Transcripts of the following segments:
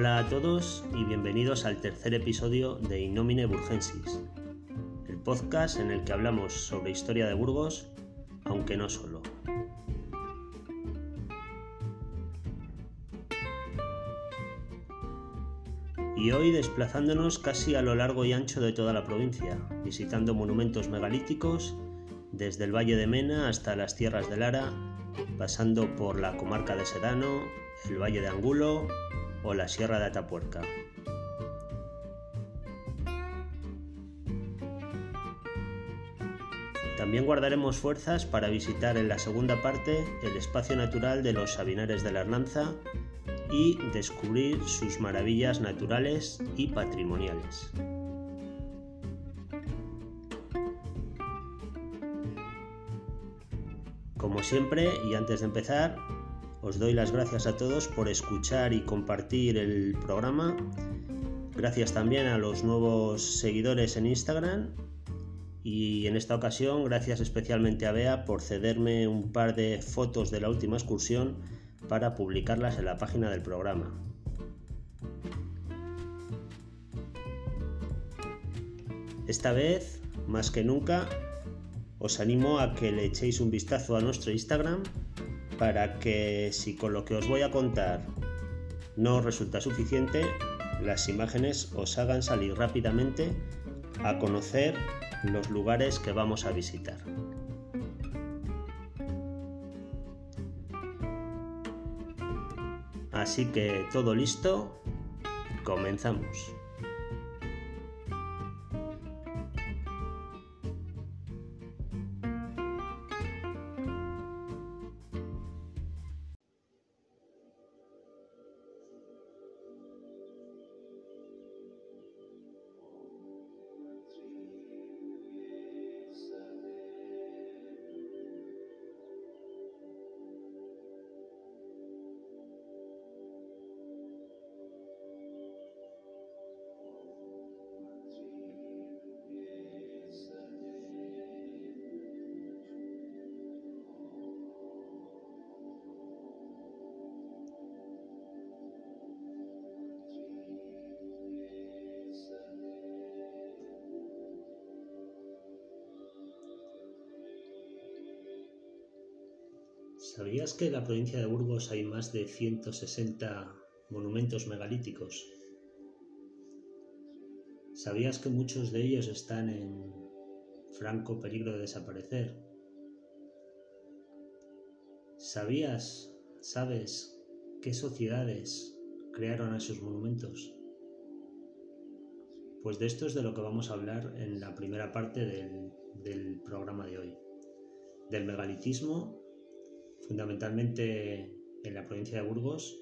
Hola a todos y bienvenidos al tercer episodio de Innomine Burgensis, el podcast en el que hablamos sobre historia de Burgos, aunque no solo. Y hoy desplazándonos casi a lo largo y ancho de toda la provincia, visitando monumentos megalíticos desde el Valle de Mena hasta las tierras de Lara, pasando por la comarca de Sedano, el Valle de Angulo o la Sierra de Atapuerca. También guardaremos fuerzas para visitar en la segunda parte el espacio natural de los Sabinares de la Hernanza y descubrir sus maravillas naturales y patrimoniales. Como siempre, y antes de empezar, os doy las gracias a todos por escuchar y compartir el programa. Gracias también a los nuevos seguidores en Instagram. Y en esta ocasión, gracias especialmente a Bea por cederme un par de fotos de la última excursión para publicarlas en la página del programa. Esta vez, más que nunca, os animo a que le echéis un vistazo a nuestro Instagram para que si con lo que os voy a contar no os resulta suficiente, las imágenes os hagan salir rápidamente a conocer los lugares que vamos a visitar. Así que todo listo, comenzamos. Que en la provincia de Burgos hay más de 160 monumentos megalíticos? ¿Sabías que muchos de ellos están en franco peligro de desaparecer? ¿Sabías, sabes, qué sociedades crearon esos monumentos? Pues de esto es de lo que vamos a hablar en la primera parte del, del programa de hoy. Del megalitismo fundamentalmente en la provincia de Burgos,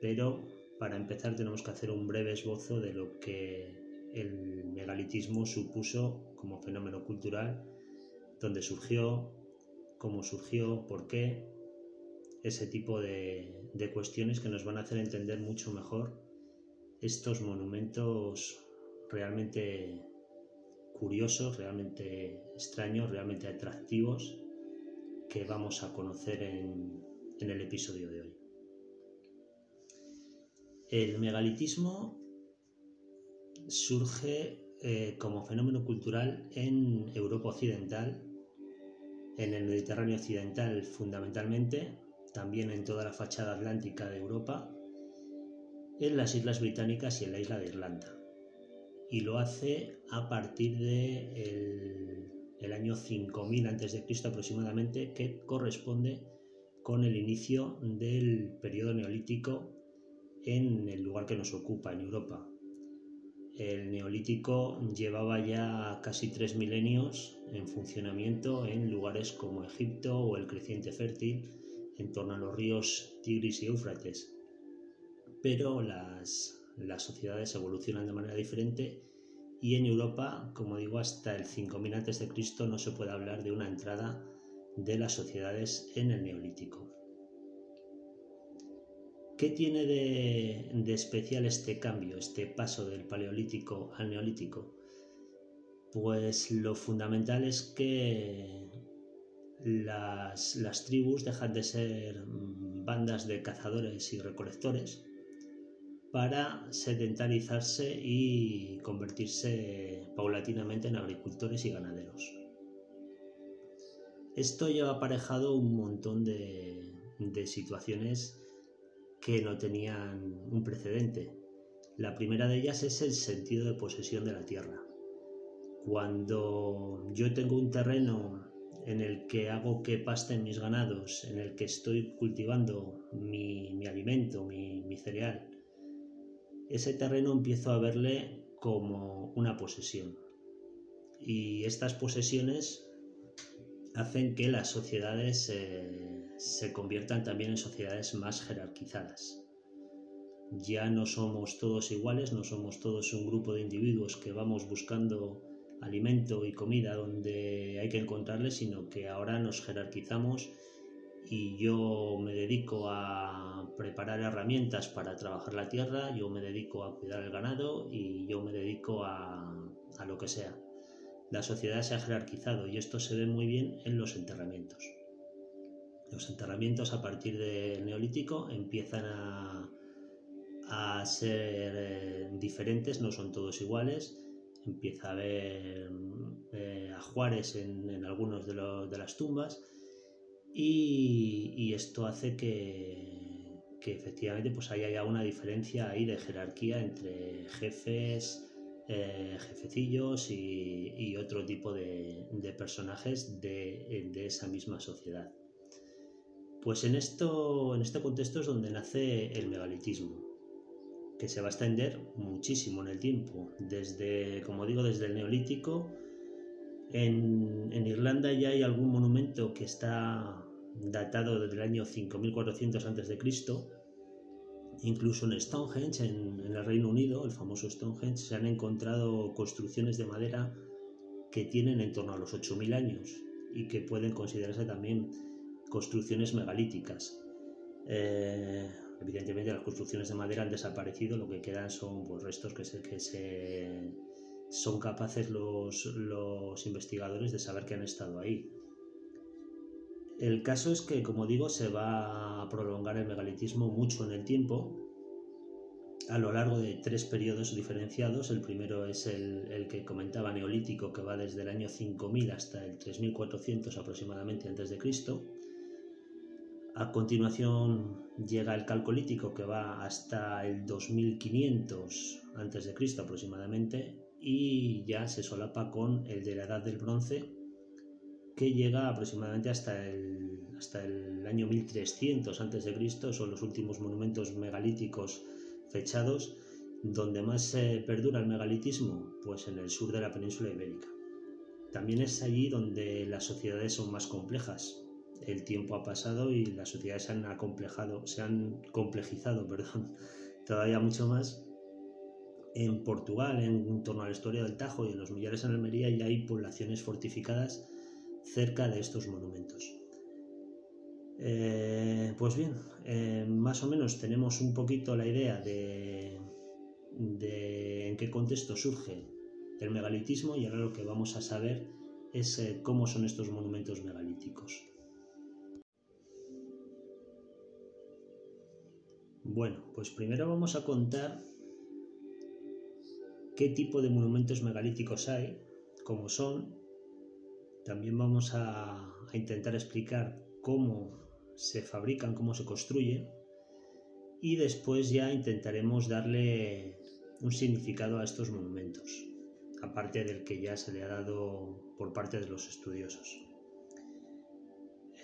pero para empezar tenemos que hacer un breve esbozo de lo que el megalitismo supuso como fenómeno cultural, dónde surgió, cómo surgió, por qué, ese tipo de, de cuestiones que nos van a hacer entender mucho mejor estos monumentos realmente curiosos, realmente extraños, realmente atractivos que vamos a conocer en, el episodio de hoy. El megalitismo surge eh, como fenómeno cultural en Europa Occidental, en el Mediterráneo Occidental fundamentalmente, también en toda la fachada atlántica de Europa, en las Islas Británicas y en la isla de Irlanda. Y lo hace a partir de el año 5000 a.C. aproximadamente, que corresponde con el inicio del periodo neolítico en el lugar que nos ocupa, en Europa. El neolítico llevaba ya casi tres milenios en funcionamiento en lugares como Egipto o el creciente fértil en torno a los ríos Tigris y Éufrates. Pero las, las sociedades evolucionan de manera diferente y en Europa, como digo, hasta el 5000 a.C. no se puede hablar de una entrada de las sociedades en el neolítico. ¿Qué tiene de, especial este cambio, este paso del paleolítico al neolítico? Pues lo fundamental es que las, las, tribus dejan de ser bandas de cazadores y recolectores para sedentarizarse y convertirse paulatinamente en agricultores y ganaderos. Esto lleva aparejado un montón de, situaciones que no tenían un precedente. La primera de ellas es el sentido de posesión de la tierra. Cuando yo tengo un terreno en el que hago que pasten mis ganados, en el que estoy cultivando mi, alimento, mi cereal, ese terreno empiezo a verle como una posesión. Y estas posesiones hacen que las sociedades eh, se conviertan también en sociedades más jerarquizadas. Ya no somos todos iguales, no somos todos un grupo de individuos que vamos buscando alimento y comida donde hay que encontrarle, sino que ahora nos jerarquizamos y yo me dedico a preparar herramientas para trabajar la tierra, yo me dedico a cuidar el ganado y yo me dedico a, a lo que sea. La sociedad se ha jerarquizado y esto se ve muy bien en los enterramientos. Los enterramientos a partir del neolítico empiezan a, a ser eh, diferentes, no son todos iguales. Empieza a haber eh, ajuares en, en algunos de, de las tumbas y, esto hace que, efectivamente pues haya ya una diferencia ahí de jerarquía entre jefes, eh, jefecillos y, otro tipo de, personajes de, esa misma sociedad. Pues en, esto, en este contexto es donde nace el megalitismo, que se va a extender muchísimo en el tiempo, desde, como digo, desde el neolítico. En, en Irlanda ya hay algún monumento que está datado desde el año 5400 a.C. Incluso en Stonehenge, en, el Reino Unido, el famoso Stonehenge, se han encontrado construcciones de madera que tienen en torno a los 8000 años y que pueden considerarse también construcciones megalíticas. Eh, evidentemente las construcciones de madera han desaparecido, lo que quedan son pues, restos que, que se, son capaces los, los investigadores de saber que han estado ahí. El caso es que, como digo, se va a prolongar el megalitismo mucho en el tiempo, a lo largo de tres periodos diferenciados. El primero es el, que comentaba neolítico, que va desde el año 5000 hasta el 3400 aproximadamente antes de Cristo. A continuación llega el calcolítico, que va hasta el 2500 antes de Cristo aproximadamente, y ya se solapa con el de la Edad del Bronce, que llega aproximadamente hasta el, hasta el año 1300 a.C., son los últimos monumentos megalíticos fechados. Donde más se perdura el megalitismo, pues en el sur de la península ibérica. También es allí donde las sociedades son más complejas. El tiempo ha pasado y las sociedades se han acomplejado, se han complejizado, perdón, todavía mucho más. En Portugal, en torno a la historia del Tajo y en los Millares en Almería ya hay poblaciones fortificadas cerca de estos monumentos. Eh, pues bien, eh, más o menos tenemos un poquito la idea de, en qué contexto surge el megalitismo y ahora lo que vamos a saber es eh, cómo son estos monumentos megalíticos. Bueno, pues primero vamos a contar qué tipo de monumentos megalíticos hay, cómo son también vamos a, intentar explicar cómo se fabrican, cómo se construyen y después ya intentaremos darle un significado a estos monumentos, aparte del que ya se le ha dado por parte de los estudiosos.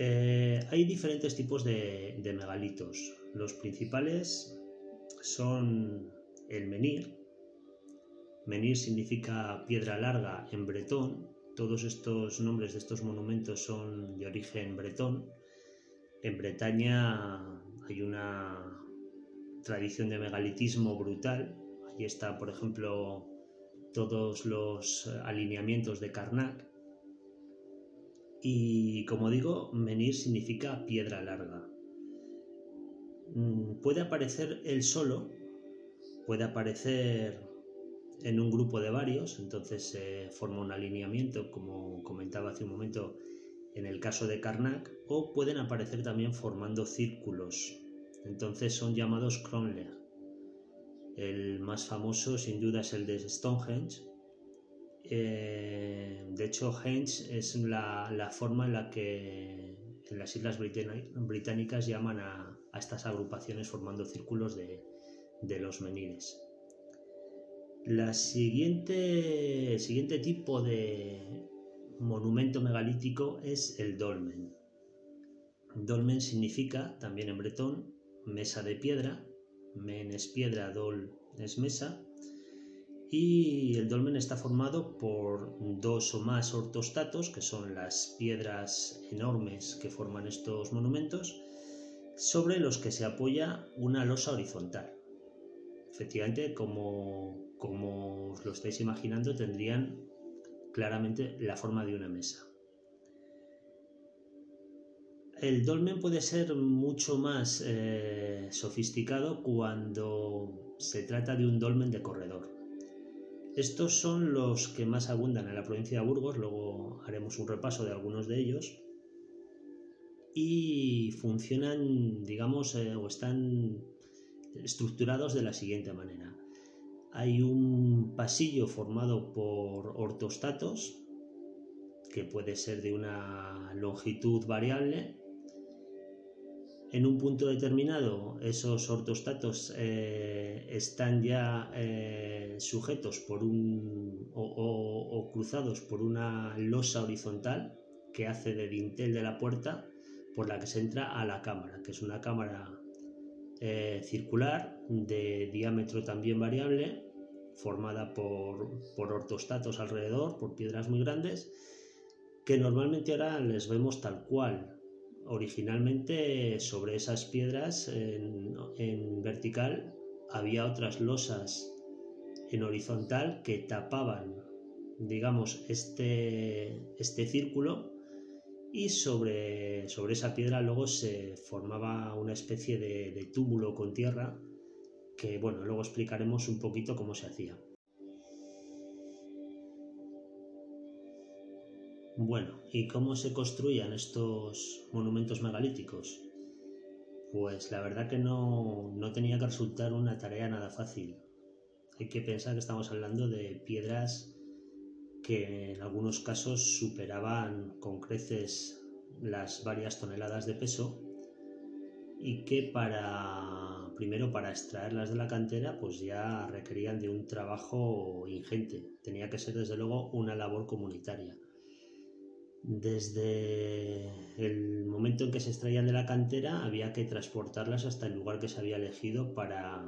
Eh, hay diferentes tipos de, de, megalitos. Los principales son el menir. Menir significa piedra larga en bretón todos estos nombres de estos monumentos son de origen bretón. En Bretaña hay una tradición de megalitismo brutal. Allí está, por ejemplo, todos los alineamientos de Karnak. Y como digo, menir significa piedra larga. Mm, puede aparecer él solo, puede aparecer en un grupo de varios, entonces se forma un alineamiento, como comentaba hace un momento en el caso de Karnak, o pueden aparecer también formando círculos, entonces son llamados Kronler. El más famoso sin duda es el de Stonehenge. Eh, de hecho, Henge es la, forma en la que en las Islas Británicas llaman a, estas agrupaciones formando círculos de, los meniles. La siguiente, el siguiente tipo de monumento megalítico es el dolmen. Dolmen significa, también en bretón, mesa de piedra, men es piedra, dol es mesa, y el dolmen está formado por dos o más ortostatos, que son las piedras enormes que forman estos monumentos, sobre los que se apoya una losa horizontal. Efectivamente, como, como os lo estáis imaginando, tendrían claramente la forma de una mesa. El dolmen puede ser mucho más eh, sofisticado cuando se trata de un dolmen de corredor. Estos son los que más abundan en la provincia de Burgos, luego haremos un repaso de algunos de ellos. Y funcionan, digamos, eh, o están estructurados de la siguiente manera. Hay un pasillo formado por ortostatos, que puede ser de una longitud variable, en un punto determinado esos ortostatos eh, están ya eh, sujetos por un o, cruzados por una losa horizontal que hace de dintel de la puerta por la que se entra a la cámara, que es una cámara eh, circular de diámetro también variable, formada por, por ortostatos alrededor, por piedras muy grandes, que normalmente ahora les vemos tal cual, originalmente sobre esas piedras en, vertical había otras losas en horizontal que tapaban, digamos, este, este círculo y sobre, sobre, esa piedra luego se formaba una especie de, de túmulo con tierra que, bueno, luego explicaremos un poquito cómo se hacía. Bueno, ¿y cómo se construían estos monumentos megalíticos? Pues la verdad que no, tenía que resultar una tarea nada fácil. Hay que pensar que estamos hablando de piedras que en algunos casos superaban con creces las varias toneladas de peso y que para primero para extraerlas de la cantera pues ya requerían de un trabajo ingente. Tenía que ser desde luego una labor comunitaria. Desde el momento en que se extraían de la cantera había que transportarlas hasta el lugar que se había elegido para,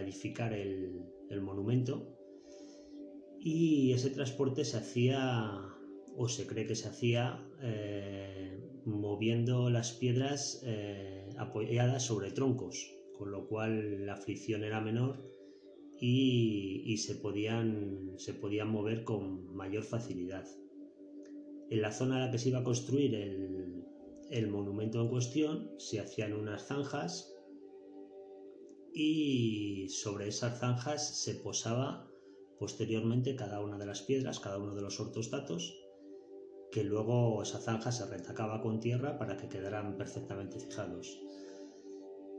edificar el, monumento y ese transporte se hacía o se cree que se hacía eh, moviendo las piedras eh, apoyadas sobre troncos, con lo cual la fricción era menor y, se, podían, se podían mover con mayor facilidad. En la zona en la que se iba a construir el, monumento en cuestión se hacían unas zanjas y sobre esas zanjas se posaba posteriormente cada una de las piedras, cada uno de los ortostatos, que luego esa zanja se retacaba con tierra para que quedaran perfectamente fijados.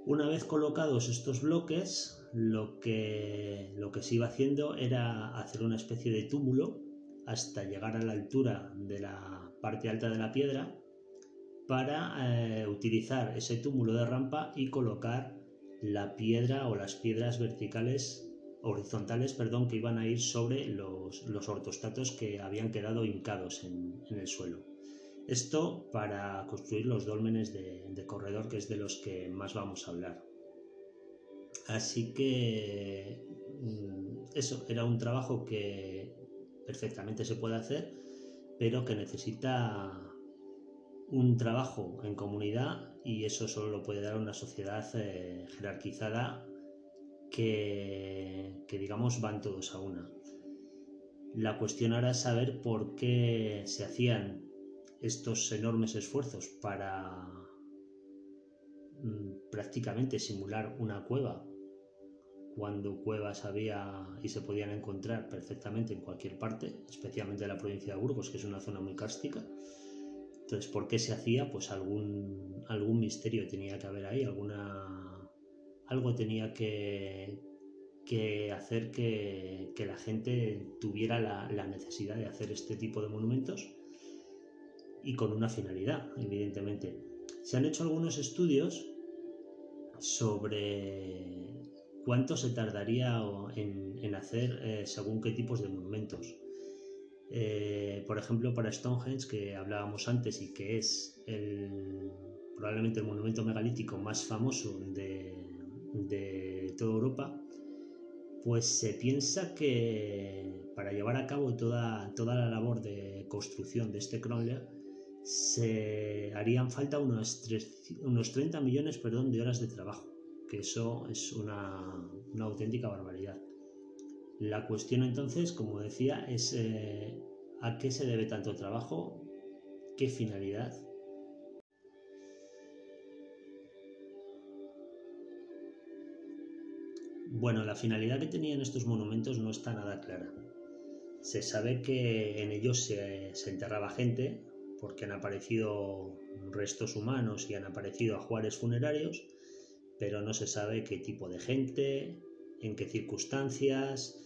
Una vez colocados estos bloques, lo que, lo que se iba haciendo era hacer una especie de túmulo hasta llegar a la altura de la parte alta de la piedra para eh, utilizar ese túmulo de rampa y colocar la piedra o las piedras verticales horizontales perdón, que iban a ir sobre los, ortostatos que habían quedado hincados en, el suelo. Esto para construir los dólmenes de, de, corredor, que es de los que más vamos a hablar. Así que mm, eso era un trabajo que perfectamente se puede hacer, pero que necesita un trabajo en comunidad y eso solo lo puede dar una sociedad eh, jerarquizada que, que, digamos van todos a una. La cuestión ahora es saber por qué se hacían estos enormes esfuerzos para mm, prácticamente simular una cueva cuando cuevas había y se podían encontrar perfectamente en cualquier parte, especialmente en la provincia de Burgos, que es una zona muy cárstica. Entonces, ¿por qué se hacía? Pues algún, algún misterio tenía que haber ahí, alguna, algo tenía que, que hacer que, la gente tuviera la, necesidad de hacer este tipo de monumentos y con una finalidad, evidentemente. Se han hecho algunos estudios sobre cuánto se tardaría en, hacer eh, según qué tipos de monumentos. Eh, por ejemplo, para Stonehenge, que hablábamos antes y que es probablemente el monumento megalítico más famoso de, toda Europa, pues se piensa que para llevar a cabo toda, toda la labor de construcción de este crawler se harían falta unos, unos 30 millones perdón, de horas de trabajo, que eso es una, auténtica barbaridad. La cuestión entonces, como decía, es eh, a qué se debe tanto trabajo, qué finalidad Bueno, la finalidad que tenían estos monumentos no está nada clara. Se sabe que en ellos se, enterraba gente, porque han aparecido restos humanos y han aparecido ajuares funerarios, pero no se sabe qué tipo de gente, en qué circunstancias,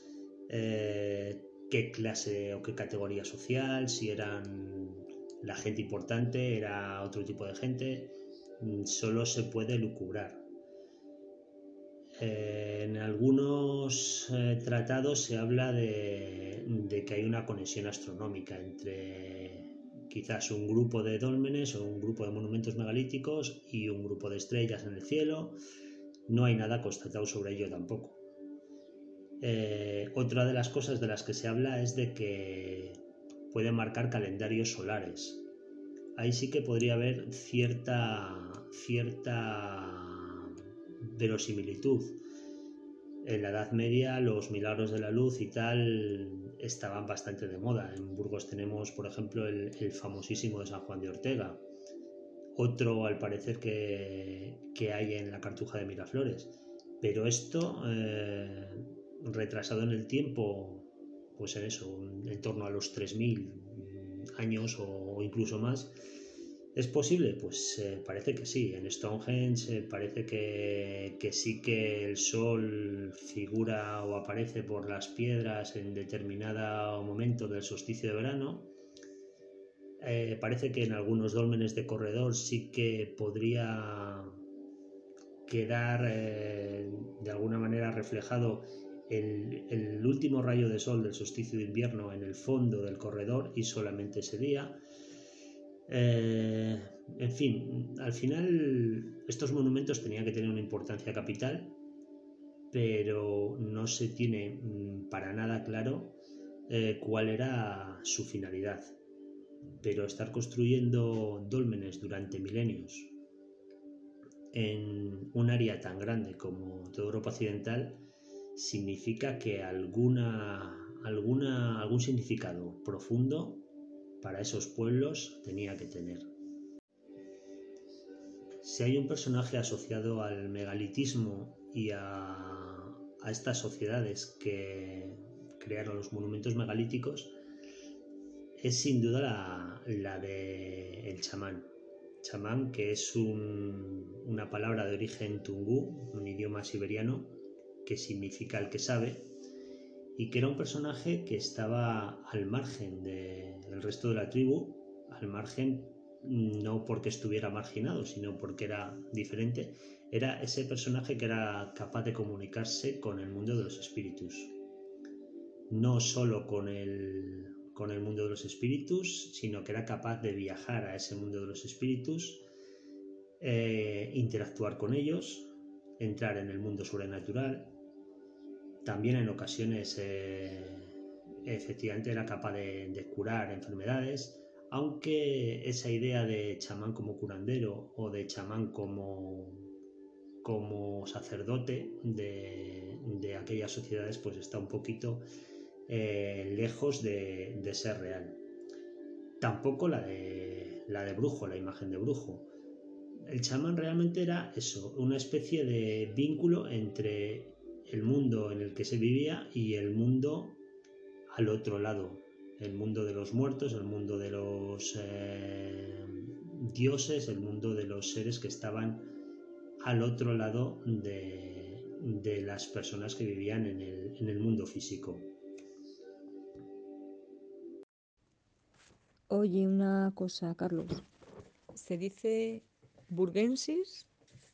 eh, qué clase o qué categoría social, si eran la gente importante, era otro tipo de gente, mm, solo se puede lucubrar. Eh, en algunos eh, tratados se habla de, que hay una conexión astronómica entre quizás un grupo de dólmenes o un grupo de monumentos megalíticos y un grupo de estrellas en el cielo. No hay nada constatado sobre ello tampoco. Eh, otra de las cosas de las que se habla es de que pueden marcar calendarios solares. Ahí sí que podría haber cierta, cierta verosimilitud. En la Edad Media los milagros de la luz y tal estaban bastante de moda. En Burgos tenemos, por ejemplo, el, famosísimo de San Juan de Ortega. Otro, al parecer, que, hay en la Cartuja de Miraflores. Pero esto, eh, retrasado en el tiempo, pues en eso, en torno a los 3.000 años o incluso más, ¿Es posible? Pues eh, parece que sí. En Stonehenge eh, parece que, sí que el sol figura o aparece por las piedras en determinado momento del solsticio de verano. Eh, parece que en algunos dólmenes de corredor sí que podría quedar de alguna manera reflejado el, el último rayo de sol del solsticio de invierno en el fondo del corredor y solamente ese día eh, en fin, al final estos monumentos tenían que tener una importancia capital, pero no se tiene mm, para nada claro eh, cuál era su finalidad. Pero estar construyendo dólmenes durante milenios en un área tan grande como toda Europa Occidental significa que alguna, alguna, algún significado profundo para esos pueblos tenía que tener. Si hay un personaje asociado al megalitismo y a, estas sociedades que crearon los monumentos megalíticos, es sin duda la, de el chamán. Chamán, que es una palabra de origen tungú, un idioma siberiano, que significa el que sabe, y que era un personaje que estaba al margen del resto de la tribu, al margen no porque estuviera marginado, sino porque era diferente, era ese personaje que era capaz de comunicarse con el mundo de los espíritus. No solo con el, con el mundo de los espíritus, sino que era capaz de viajar a ese mundo de los espíritus, eh, interactuar con ellos, entrar en el mundo sobrenatural, también en ocasiones eh, efectivamente era capaz de, curar enfermedades, aunque esa idea de chamán como curandero o de chamán como, como sacerdote de, aquellas sociedades pues está un poquito eh, lejos de, ser real. Tampoco la de, la de brujo, la imagen de brujo. El chamán realmente era eso, una especie de vínculo entre el mundo en el que se vivía y el mundo al otro lado, el mundo de los muertos, el mundo de los eh, dioses, el mundo de los seres que estaban al otro lado de, de las personas que vivían en el, en el mundo físico. Oye, una cosa, Carlos. ¿Se dice burgensis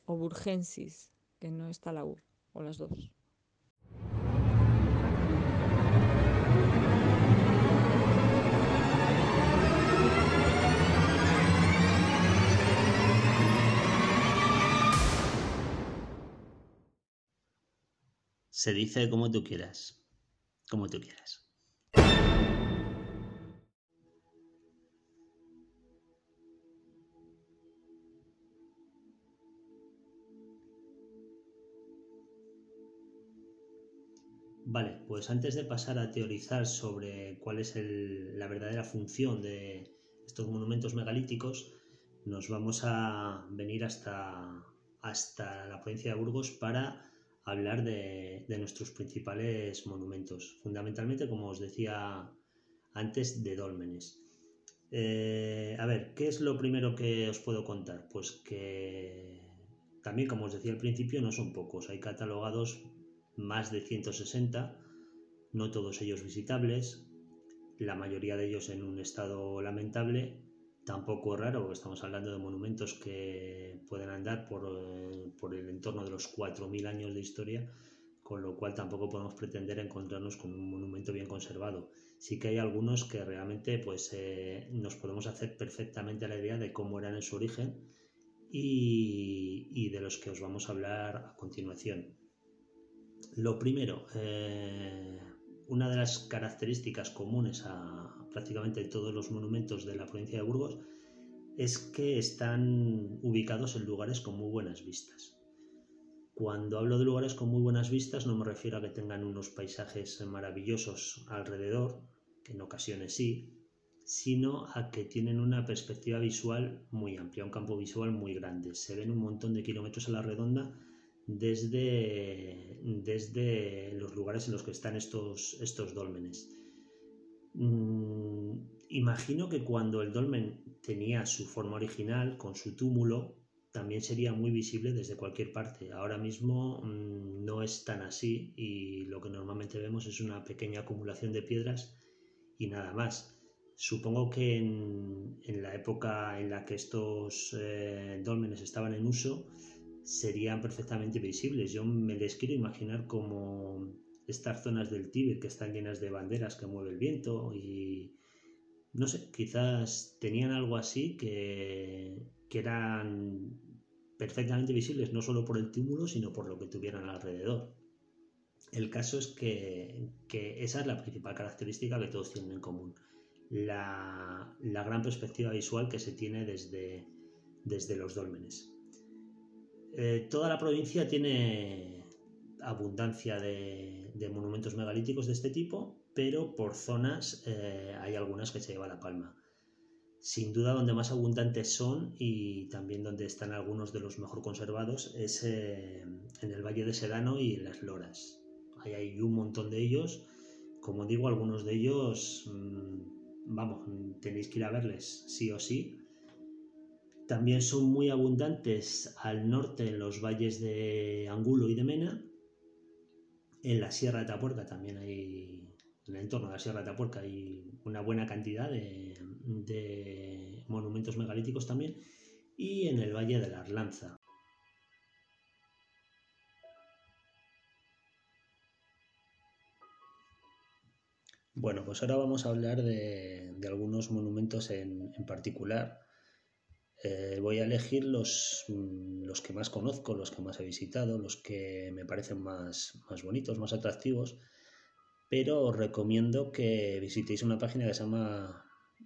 o burgensis? Que no está la U, o las dos. Se dice como tú quieras. Como tú quieras. Vale, pues antes de pasar a teorizar sobre cuál es la verdadera función de estos monumentos megalíticos, nos vamos a venir hasta, hasta la provincia de Burgos para hablar de, nuestros principales monumentos, fundamentalmente, como os decía antes, de dólmenes. Eh, a ver, ¿qué es lo primero que os puedo contar? Pues que también, como os decía al principio, no son pocos. Hay catalogados más de 160, no todos ellos visitables, la mayoría de ellos en un estado lamentable tampoco raro, porque estamos hablando de monumentos que pueden andar por, eh, el entorno de los 4.000 años de historia, con lo cual tampoco podemos pretender encontrarnos con un monumento bien conservado. Sí que hay algunos que realmente pues, eh, nos podemos hacer perfectamente la idea de cómo eran en su origen y, y de los que os vamos a hablar a continuación. Lo primero, eh, una de las características comunes a prácticamente todos los monumentos de la provincia de Burgos es que están ubicados en lugares con muy buenas vistas. Cuando hablo de lugares con muy buenas vistas no me refiero a que tengan unos paisajes maravillosos alrededor, que en ocasiones sí, sino a que tienen una perspectiva visual muy amplia, un campo visual muy grande. Se ven un montón de kilómetros a la redonda desde, desde los lugares en los que están estos, estos dólmenes. Mm, imagino que cuando el dolmen tenía su forma original, con su túmulo, también sería muy visible desde cualquier parte. Ahora mismo mm, no es tan así y lo que normalmente vemos es una pequeña acumulación de piedras y nada más. Supongo que en, la época en la que estos eh, dólmenes estaban en uso, serían perfectamente visibles. Yo me les quiero imaginar como estas zonas del Tíbet que están llenas de banderas que mueve el viento y no sé, quizás tenían algo así que, que eran perfectamente visibles no solo por el túmulo sino por lo que tuvieran alrededor. El caso es que, que esa es la principal característica que todos tienen en común. La, la gran perspectiva visual que se tiene desde, desde los dólmenes. Eh, toda la provincia tiene abundancia de, monumentos megalíticos de este tipo, pero por zonas eh, hay algunas que se lleva la palma. Sin duda, donde más abundantes son y también donde están algunos de los mejor conservados es eh, en el Valle de Sedano y en las Loras. Hay un montón de ellos. Como digo, algunos de ellos, mm, vamos, tenéis que ir a verles sí o sí también son muy abundantes al norte en los valles de Angulo y de Mena. En la Sierra de Tapuerca también hay, en el entorno de la Sierra de Tapuerca hay una buena cantidad de, monumentos megalíticos también. Y en el Valle de la Arlanza. Bueno, pues ahora vamos a hablar de, algunos monumentos en, en particular eh, voy a elegir los, mm, los, que más conozco, los que más he visitado, los que me parecen más, más bonitos, más atractivos, pero os recomiendo que visitéis una página que se llama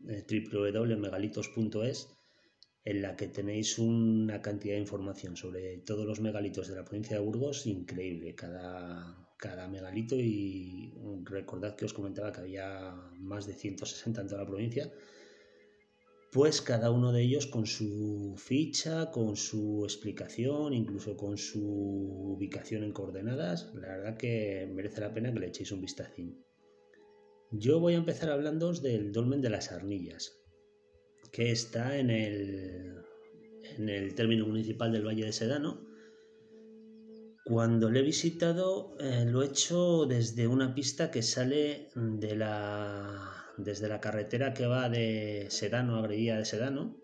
eh, www.megalitos.es en la que tenéis una cantidad de información sobre todos los megalitos de la provincia de Burgos increíble, cada, cada megalito y recordad que os comentaba que había más de 160 en toda la provincia pues cada uno de ellos con su ficha, con su explicación, incluso con su ubicación en coordenadas, la verdad que merece la pena que le echéis un vistacín. Yo voy a empezar hablando del dolmen de las Arnillas, que está en el, en el término municipal del Valle de Sedano. Cuando lo he visitado eh, lo he hecho desde una pista que sale de la, desde la carretera que va de Sedano a Gredía de Sedano.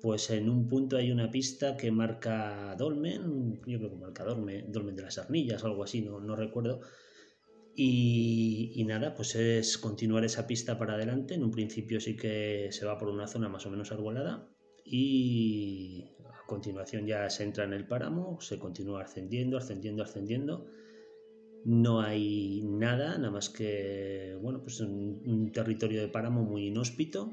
Pues en un punto hay una pista que marca Dolmen, yo creo que marca Dolmen, Dolmen de las Arnillas o algo así, no, no recuerdo. Y, y, nada, pues es continuar esa pista para adelante. En un principio sí que se va por una zona más o menos arbolada y continuación ya se entra en el páramo, se continúa ascendiendo, ascendiendo, ascendiendo. No hay nada, nada más que bueno, pues un, territorio de páramo muy inhóspito.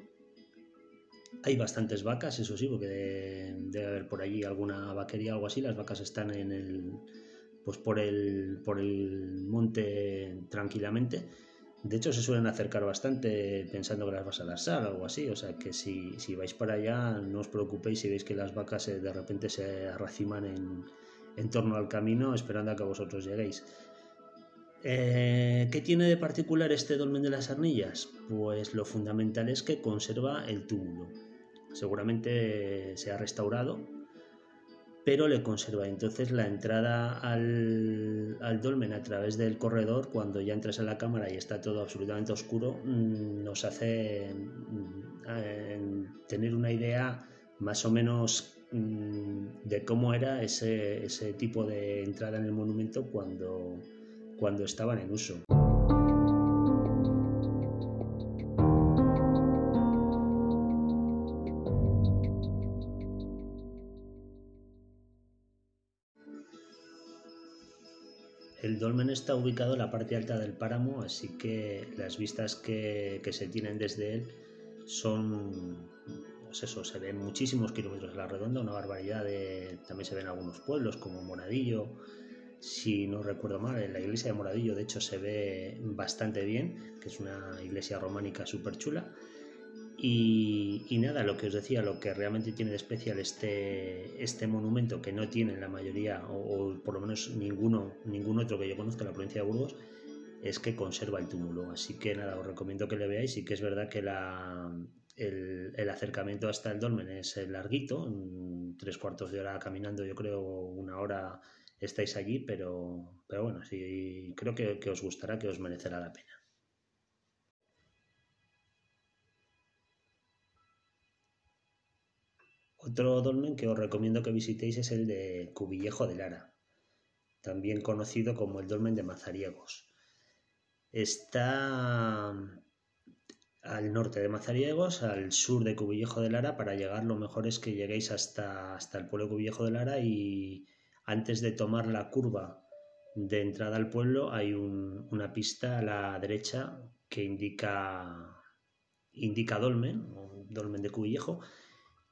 Hay bastantes vacas, eso sí, porque debe, haber por allí alguna vaquería o algo así. Las vacas están en el, pues por el, por el monte tranquilamente de hecho, se suelen acercar bastante pensando que las vas a sal o algo así. O sea que si, vais para allá, no os preocupéis si veis que las vacas eh, de repente se arraciman en, torno al camino esperando a que vosotros lleguéis. Eh, ¿Qué tiene de particular este dolmen de las arnillas? Pues lo fundamental es que conserva el túmulo. Seguramente se ha restaurado pero le conserva. Entonces la entrada al, dolmen a través del corredor, cuando ya entras a la cámara y está todo absolutamente oscuro, mm, nos hace mm, tener una idea más o menos mm, de cómo era ese, ese tipo de entrada en el monumento cuando, cuando estaban en uso. Está ubicado en la parte alta del páramo, así que las vistas que, se tienen desde él son, pues eso, se ven muchísimos kilómetros a la redonda, una barbaridad de, también se ven algunos pueblos como Moradillo, si no recuerdo mal, en la iglesia de Moradillo de hecho se ve bastante bien, que es una iglesia románica súper chula. Y, nada, lo que os decía, lo que realmente tiene de especial este, este monumento, que no tiene la mayoría, o, por lo menos ninguno, ningún otro que yo conozca en la provincia de Burgos, es que conserva el túmulo. Así que nada, os recomiendo que le veáis y que es verdad que la, el, el, acercamiento hasta el dolmen es larguito, tres cuartos de hora caminando, yo creo una hora estáis allí, pero, pero bueno, sí, creo que, que os gustará, que os merecerá la pena. Otro dolmen que os recomiendo que visitéis es el de Cubillejo de Lara, también conocido como el dolmen de Mazariegos. Está al norte de Mazariegos, al sur de Cubillejo de Lara. Para llegar lo mejor es que lleguéis hasta, hasta el pueblo de Cubillejo de Lara y antes de tomar la curva de entrada al pueblo hay una pista a la derecha que indica, indica dolmen, dolmen de Cubillejo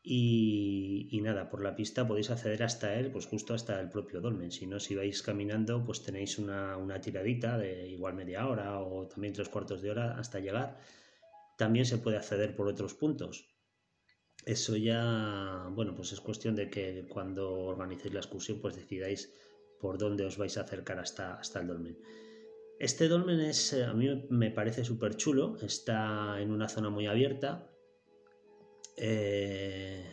y, nada, por la pista podéis acceder hasta él, pues justo hasta el propio dolmen. Si no, si vais caminando, pues tenéis una, tiradita de igual media hora o también tres cuartos de hora hasta llegar. También se puede acceder por otros puntos. Eso ya, bueno, pues es cuestión de que cuando organicéis la excursión, pues decidáis por dónde os vais a acercar hasta, hasta el dolmen. Este dolmen es, a mí me parece súper chulo, está en una zona muy abierta, eh,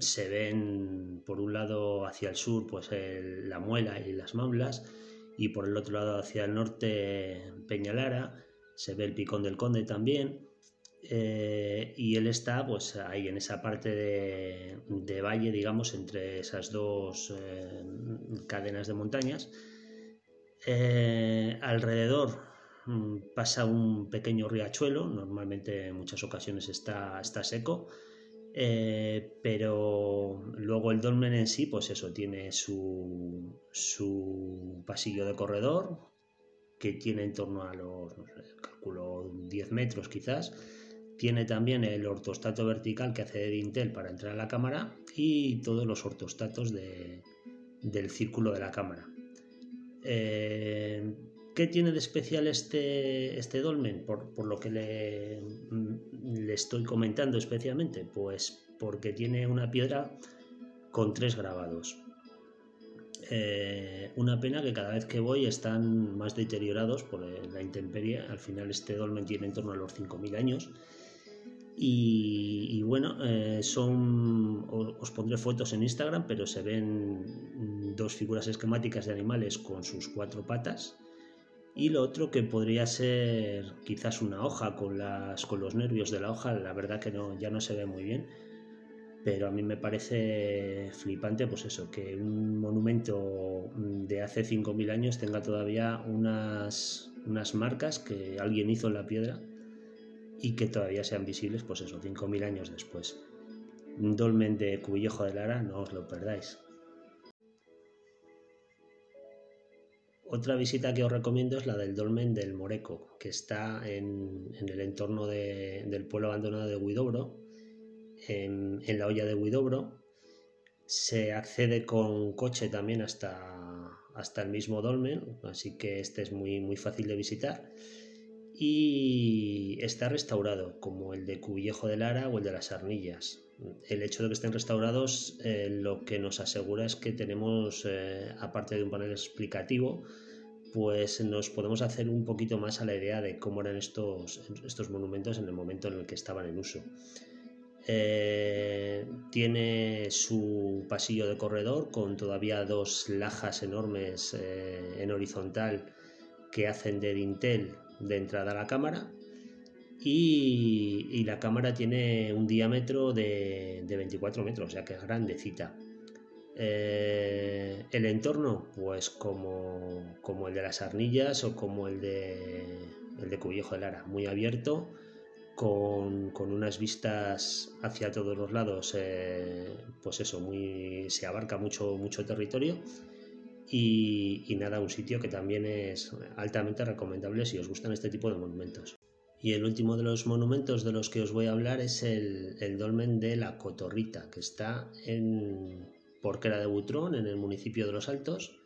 se ven por un lado hacia el sur pues la Muela y las Maulas y por el otro lado hacia el norte Peñalara, se ve el Picón del Conde también eh, y él está pues ahí en esa parte de, valle digamos entre esas dos eh, cadenas de montañas. Alrededor mm, pasa un pequeño riachuelo normalmente en muchas ocasiones está, está seco eh, pero luego el dolmen en sí, pues eso, tiene su, su pasillo de corredor, que tiene en torno a los, no sé, calculo 10 metros quizás. Tiene también el ortostato vertical que hace de dintel para entrar a la cámara y todos los ortostatos del círculo de la cámara. Eh, ¿Qué tiene de especial este, este dolmen? Por, lo que le, le, estoy comentando especialmente, pues porque tiene una piedra con tres grabados. Eh, una pena que cada vez que voy están más deteriorados por la intemperie. Al final este dolmen tiene en torno a los 5.000 años. Y, bueno, eh, son. Os pondré fotos en Instagram, pero se ven dos figuras esquemáticas de animales con sus cuatro patas. Y lo otro que podría ser quizás una hoja con, las, con los nervios de la hoja, la verdad que no, ya no se ve muy bien. Pero a mí me parece flipante, pues eso, que un monumento de hace 5.000 años tenga todavía unas, unas marcas que alguien hizo en la piedra y que todavía sean visibles, pues eso, 5.000 años después. Dolmen de Cubillejo de Lara, no os lo perdáis. Otra visita que os recomiendo es la del dolmen del Moreco, que está en, el entorno del pueblo abandonado de Huidobro, en, la olla de Huidobro. Se accede con coche también hasta, hasta el mismo dolmen, así que este es muy, muy fácil de visitar y está restaurado, como el de Cubillejo de Lara o el de las Arnillas. El hecho de que estén restaurados eh, lo que nos asegura es que tenemos, eh, aparte de un panel explicativo, pues nos podemos hacer un poquito más a la idea de cómo eran estos, estos monumentos en el momento en el que estaban en uso. Eh, tiene su pasillo de corredor con todavía dos lajas enormes en horizontal que hacen de dintel de entrada a la cámara y, la cámara tiene un diámetro de, 24 metros, o sea que es grandecita. Eh, el entorno, pues como, como, el de las Arnillas o como el de, el de Cubillejo de Lara, muy abierto, con, unas vistas hacia todos los lados, eh, pues eso, muy, se abarca mucho, mucho territorio y, nada, un sitio que también es altamente recomendable si os gustan este tipo de monumentos. Y el último de los monumentos de los que os voy a hablar es el, dolmen de la Cotorrita, que está en Porquera de Butrón, en el municipio de Los Altos,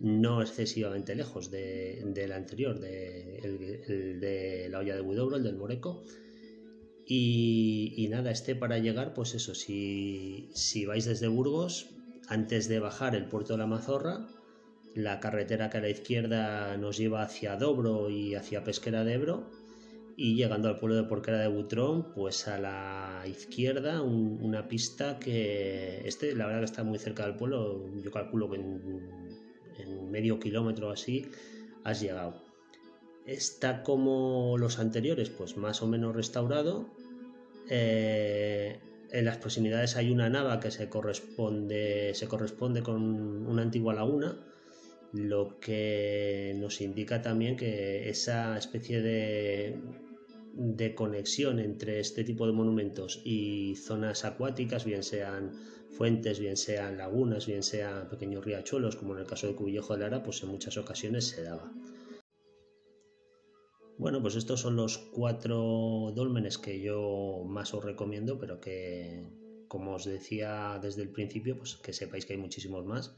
no excesivamente lejos del anterior, de, el, de la olla de Budobro, el del Moreco. Y, nada, este para llegar, pues eso, si, si vais desde Burgos, antes de bajar el puerto de la Mazorra, la carretera que a la izquierda nos lleva hacia Dobro y hacia Pesquera de Ebro. Y llegando al pueblo de Porquera de Butrón, pues a la izquierda una pista que este, la verdad que está muy cerca del pueblo, yo calculo que en, medio kilómetro así has llegado. Está como los anteriores, pues más o menos restaurado. Eh, en las proximidades hay una nava que se corresponde, se corresponde con una antigua laguna, lo que nos indica también que esa especie de, de conexión entre este tipo de monumentos y zonas acuáticas, bien sean fuentes, bien sean lagunas, bien sean pequeños riachuelos, como en el caso de Cubillejo de Lara, pues en muchas ocasiones se daba. Bueno, pues estos son los cuatro dólmenes que yo más os recomiendo, pero que, como os decía desde el principio, pues que sepáis que hay muchísimos más.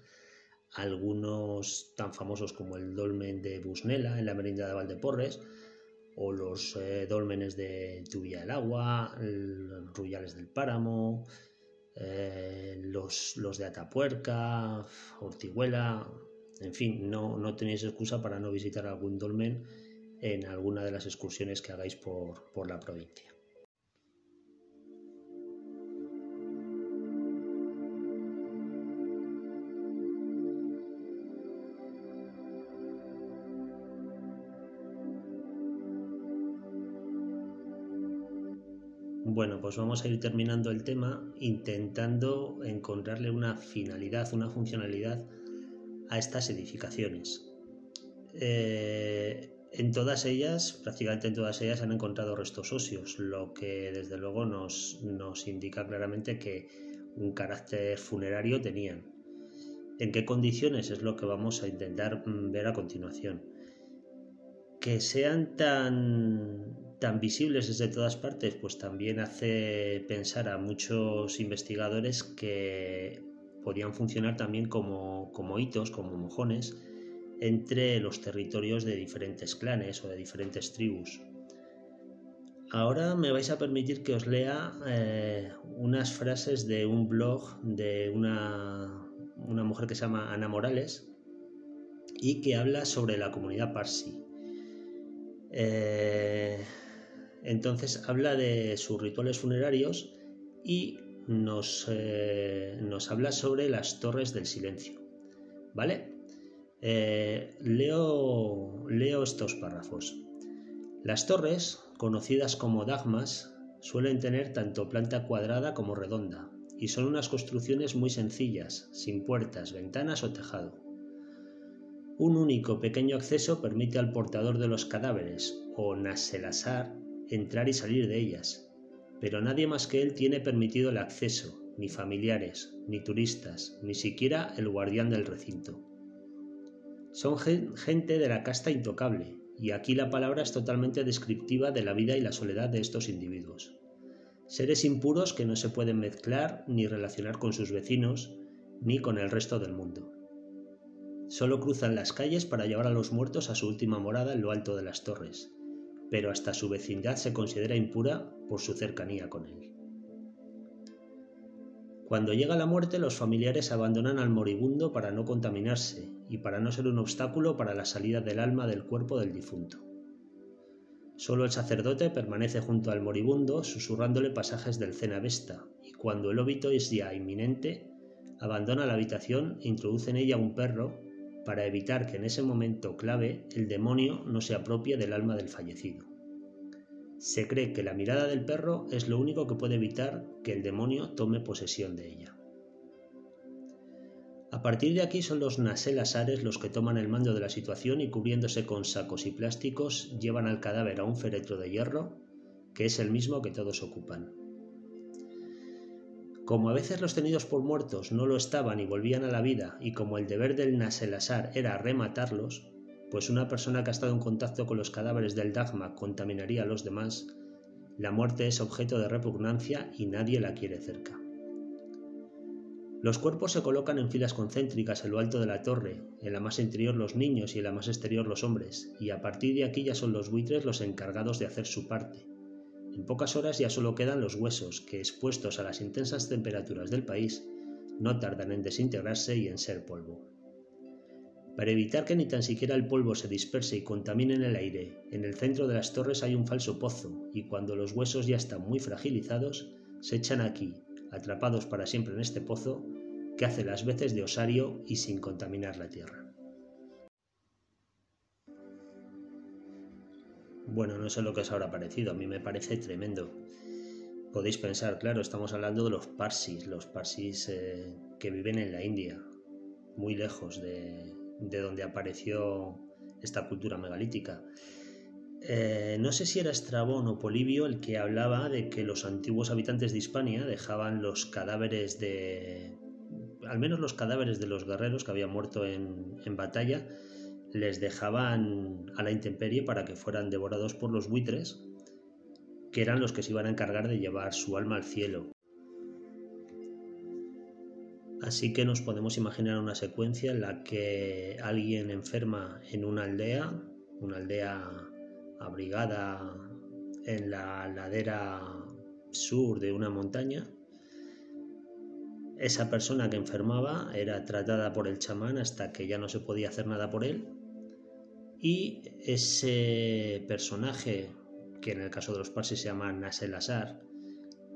Algunos tan famosos como el dolmen de Busnela en la merinda de Valdeporres, o los eh, dólmenes de Tubilla del Agua, los Ruyales del Páramo, eh, los, los, de Atapuerca, Ortiguela, en fin, no, no tenéis excusa para no visitar algún dolmen en alguna de las excursiones que hagáis por, la provincia. Bueno, pues vamos a ir terminando el tema intentando encontrarle una finalidad, una funcionalidad a estas edificaciones. Eh, en todas ellas, prácticamente en todas ellas, han encontrado restos óseos, lo que desde luego nos, indica claramente que un carácter funerario tenían. ¿En qué condiciones? Es lo que vamos a intentar mm, ver a continuación. Que sean tan, tan visibles desde todas partes, pues también hace pensar a muchos investigadores que podían funcionar también como, como hitos, como mojones, entre los territorios de diferentes clanes o de diferentes tribus. Ahora me vais a permitir que os lea eh, unas frases de un blog de una, mujer que se llama Ana Morales y que habla sobre la comunidad Parsi. Eh, Entonces habla de sus rituales funerarios y nos, eh, nos habla sobre las torres del silencio. ¿Vale? Eh, leo, leo estos párrafos. Las torres, conocidas como dagmas, suelen tener tanto planta cuadrada como redonda, y son unas construcciones muy sencillas, sin puertas, ventanas o tejado. Un único pequeño acceso permite al portador de los cadáveres, o naselasar, entrar y salir de ellas, pero nadie más que él tiene permitido el acceso, ni familiares, ni turistas, ni siquiera el guardián del recinto. Son gente de la casta intocable, y aquí la palabra es totalmente descriptiva de la vida y la soledad de estos individuos. Seres impuros que no se pueden mezclar ni relacionar con sus vecinos, ni con el resto del mundo. Solo cruzan las calles para llevar a los muertos a su última morada en lo alto de las torres, pero hasta su vecindad se considera impura por su cercanía con él. Cuando llega la muerte, los familiares abandonan al moribundo para no contaminarse y para no ser un obstáculo para la salida del alma del cuerpo del difunto. Solo el sacerdote permanece junto al moribundo susurrándole pasajes del Cenavesta y cuando el óbito es ya inminente, abandona la habitación e introduce en ella un perro para evitar que en ese momento clave el demonio no se apropie del alma del fallecido. Se cree que la mirada del perro es lo único que puede evitar que el demonio tome posesión de ella. A partir de aquí son los naselasares los que toman el mando de la situación y cubriéndose con sacos y plásticos llevan al cadáver a un féretro de hierro, que es el mismo que todos ocupan. Como a veces los tenidos por muertos no lo estaban y volvían a la vida, y como el deber del Naselasar era rematarlos, pues una persona que ha estado en contacto con los cadáveres del Dagma contaminaría a los demás, la muerte es objeto de repugnancia y nadie la quiere cerca. Los cuerpos se colocan en filas concéntricas en lo alto de la torre, en la más interior los niños y en la más exterior los hombres, y a partir de aquí ya son los buitres los encargados de hacer su parte, en pocas horas ya solo quedan los huesos que, expuestos a las intensas temperaturas del país, no tardan en desintegrarse y en ser polvo. Para evitar que ni tan siquiera el polvo se disperse y contamine en el aire, en el centro de las torres hay un falso pozo, y cuando los huesos ya están muy fragilizados, se echan aquí, atrapados para siempre en este pozo, que hace las veces de osario y sin contaminar la tierra. Bueno, no sé lo que os habrá parecido, a mí me parece tremendo. Podéis pensar, claro, estamos hablando de los parsis, los parsis eh, que viven en la India, muy lejos de, donde apareció esta cultura megalítica. Eh, no sé si era Estrabón o Polibio el que hablaba de que los antiguos habitantes de Hispania dejaban los cadáveres de, al menos los cadáveres de los guerreros que habían muerto en, en batalla, les dejaban a la intemperie para que fueran devorados por los buitres, que eran los que se iban a encargar de llevar su alma al cielo. Así que nos podemos imaginar una secuencia en la que alguien enferma en una aldea, una aldea abrigada en la ladera sur de una montaña. Esa persona que enfermaba era tratada por el chamán hasta que ya no se podía hacer nada por él y ese personaje, que en el caso de los parsis se llama Nasel Asar,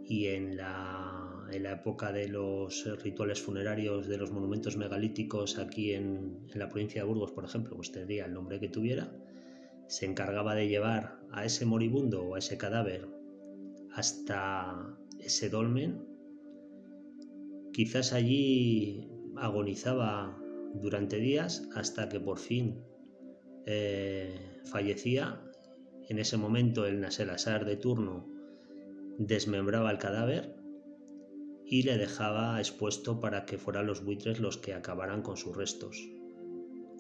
y en la, en la, época de los rituales funerarios de los monumentos megalíticos aquí en, en, la provincia de Burgos, por ejemplo, pues tendría el nombre que tuviera, se encargaba de llevar a ese moribundo o a ese cadáver hasta ese dolmen. Quizás allí agonizaba durante días hasta que por fin eh, fallecía. En ese momento el Naselasar de turno desmembraba el cadáver y le dejaba expuesto para que fueran los buitres los que acabaran con sus restos.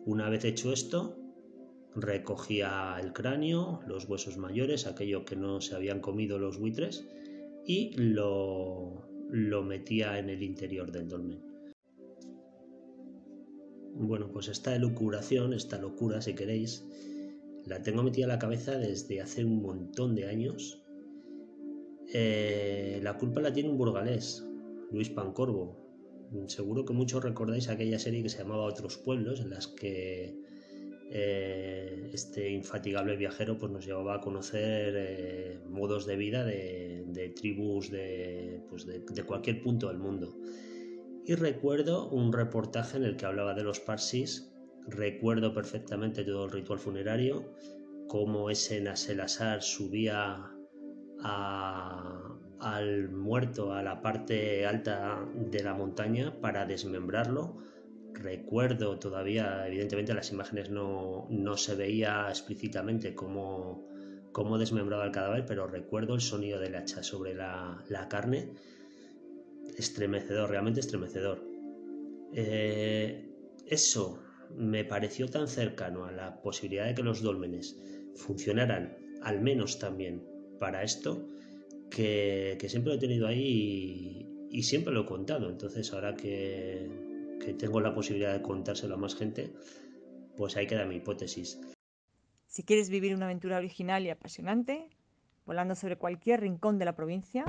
Una vez hecho esto, recogía el cráneo, los huesos mayores, aquello que no se habían comido los buitres, y lo, lo metía en el interior del dolmen. Bueno, pues esta elucubración, esta locura, si queréis, la tengo metida en la cabeza desde hace un montón de años. Eh, la culpa la tiene un burgalés, Luis Pancorbo. Seguro que muchos recordáis aquella serie que se llamaba Otros Pueblos, en las que eh, este infatigable viajero pues nos llevaba a conocer eh, modos de vida de, tribus pues, de, de, cualquier punto del mundo. Y recuerdo un reportaje en el que hablaba de los parsis, recuerdo perfectamente todo el ritual funerario, cómo ese Naselasar subía al muerto a la parte alta de la montaña para desmembrarlo. Recuerdo todavía, evidentemente las imágenes no, no se veía explícitamente cómo, cómo, desmembraba el cadáver, pero recuerdo el sonido del hacha sobre la, la carne, estremecedor, realmente estremecedor. Eh, eso me pareció tan cercano a la posibilidad de que los dólmenes funcionaran, al menos también para esto, que, que siempre lo he tenido ahí y siempre lo he contado. Entonces ahora que, que tengo la posibilidad de contárselo a más gente, pues ahí queda mi hipótesis. Si quieres vivir una aventura original y apasionante, volando sobre cualquier rincón de la provincia,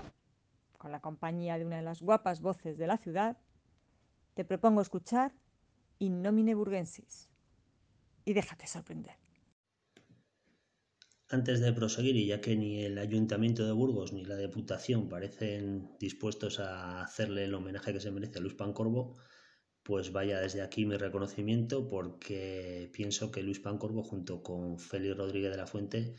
con la compañía de una de las guapas voces de la ciudad, te propongo escuchar In nomine burgensis y déjate sorprender. Antes de proseguir, y ya que ni el Ayuntamiento de Burgos ni la Diputación parecen dispuestos a hacerle el homenaje que se merece a Luis Pancorbo, pues vaya desde aquí mi reconocimiento porque pienso que Luis Pancorbo junto con Félix Rodríguez de la Fuente